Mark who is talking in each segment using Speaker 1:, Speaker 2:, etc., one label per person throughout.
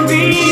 Speaker 1: me.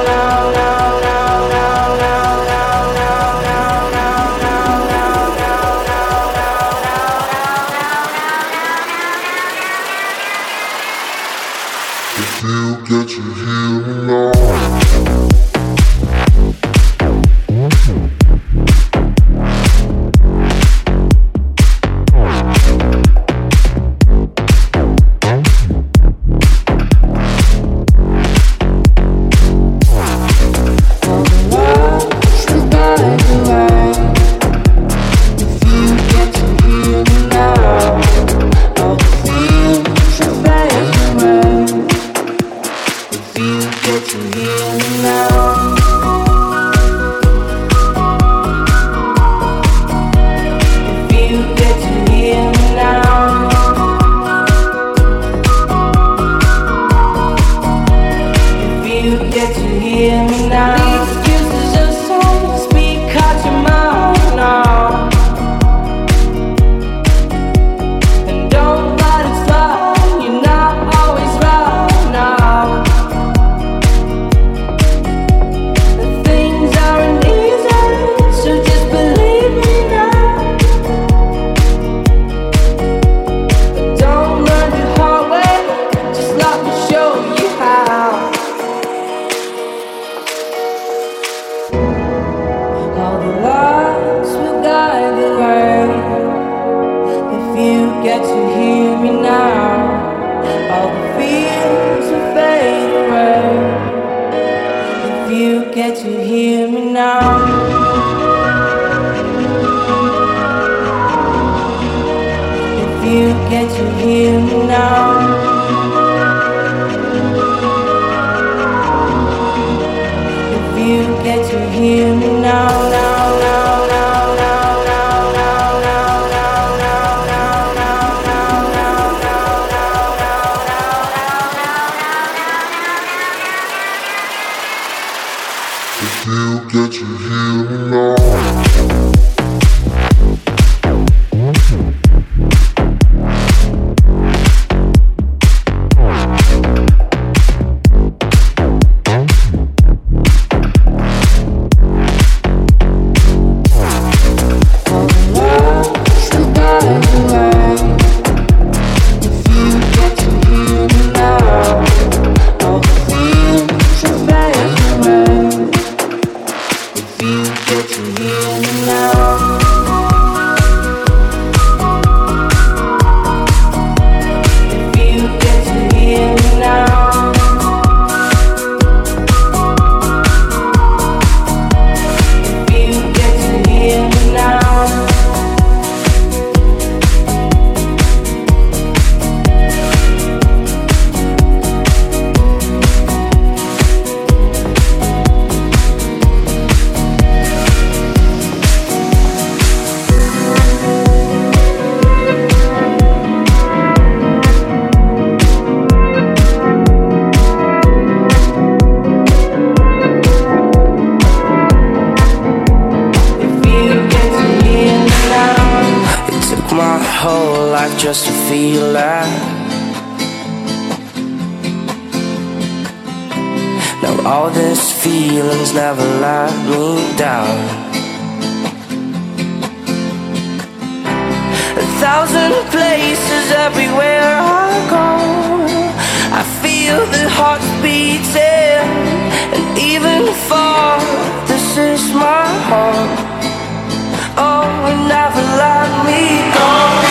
Speaker 2: you get to hear me now? If you get to hear me now. If you get to hear me
Speaker 3: feel like Now all these feelings never let me down. A thousand places everywhere I go I feel the heart beating And even far, this is my home. Oh, never let me go.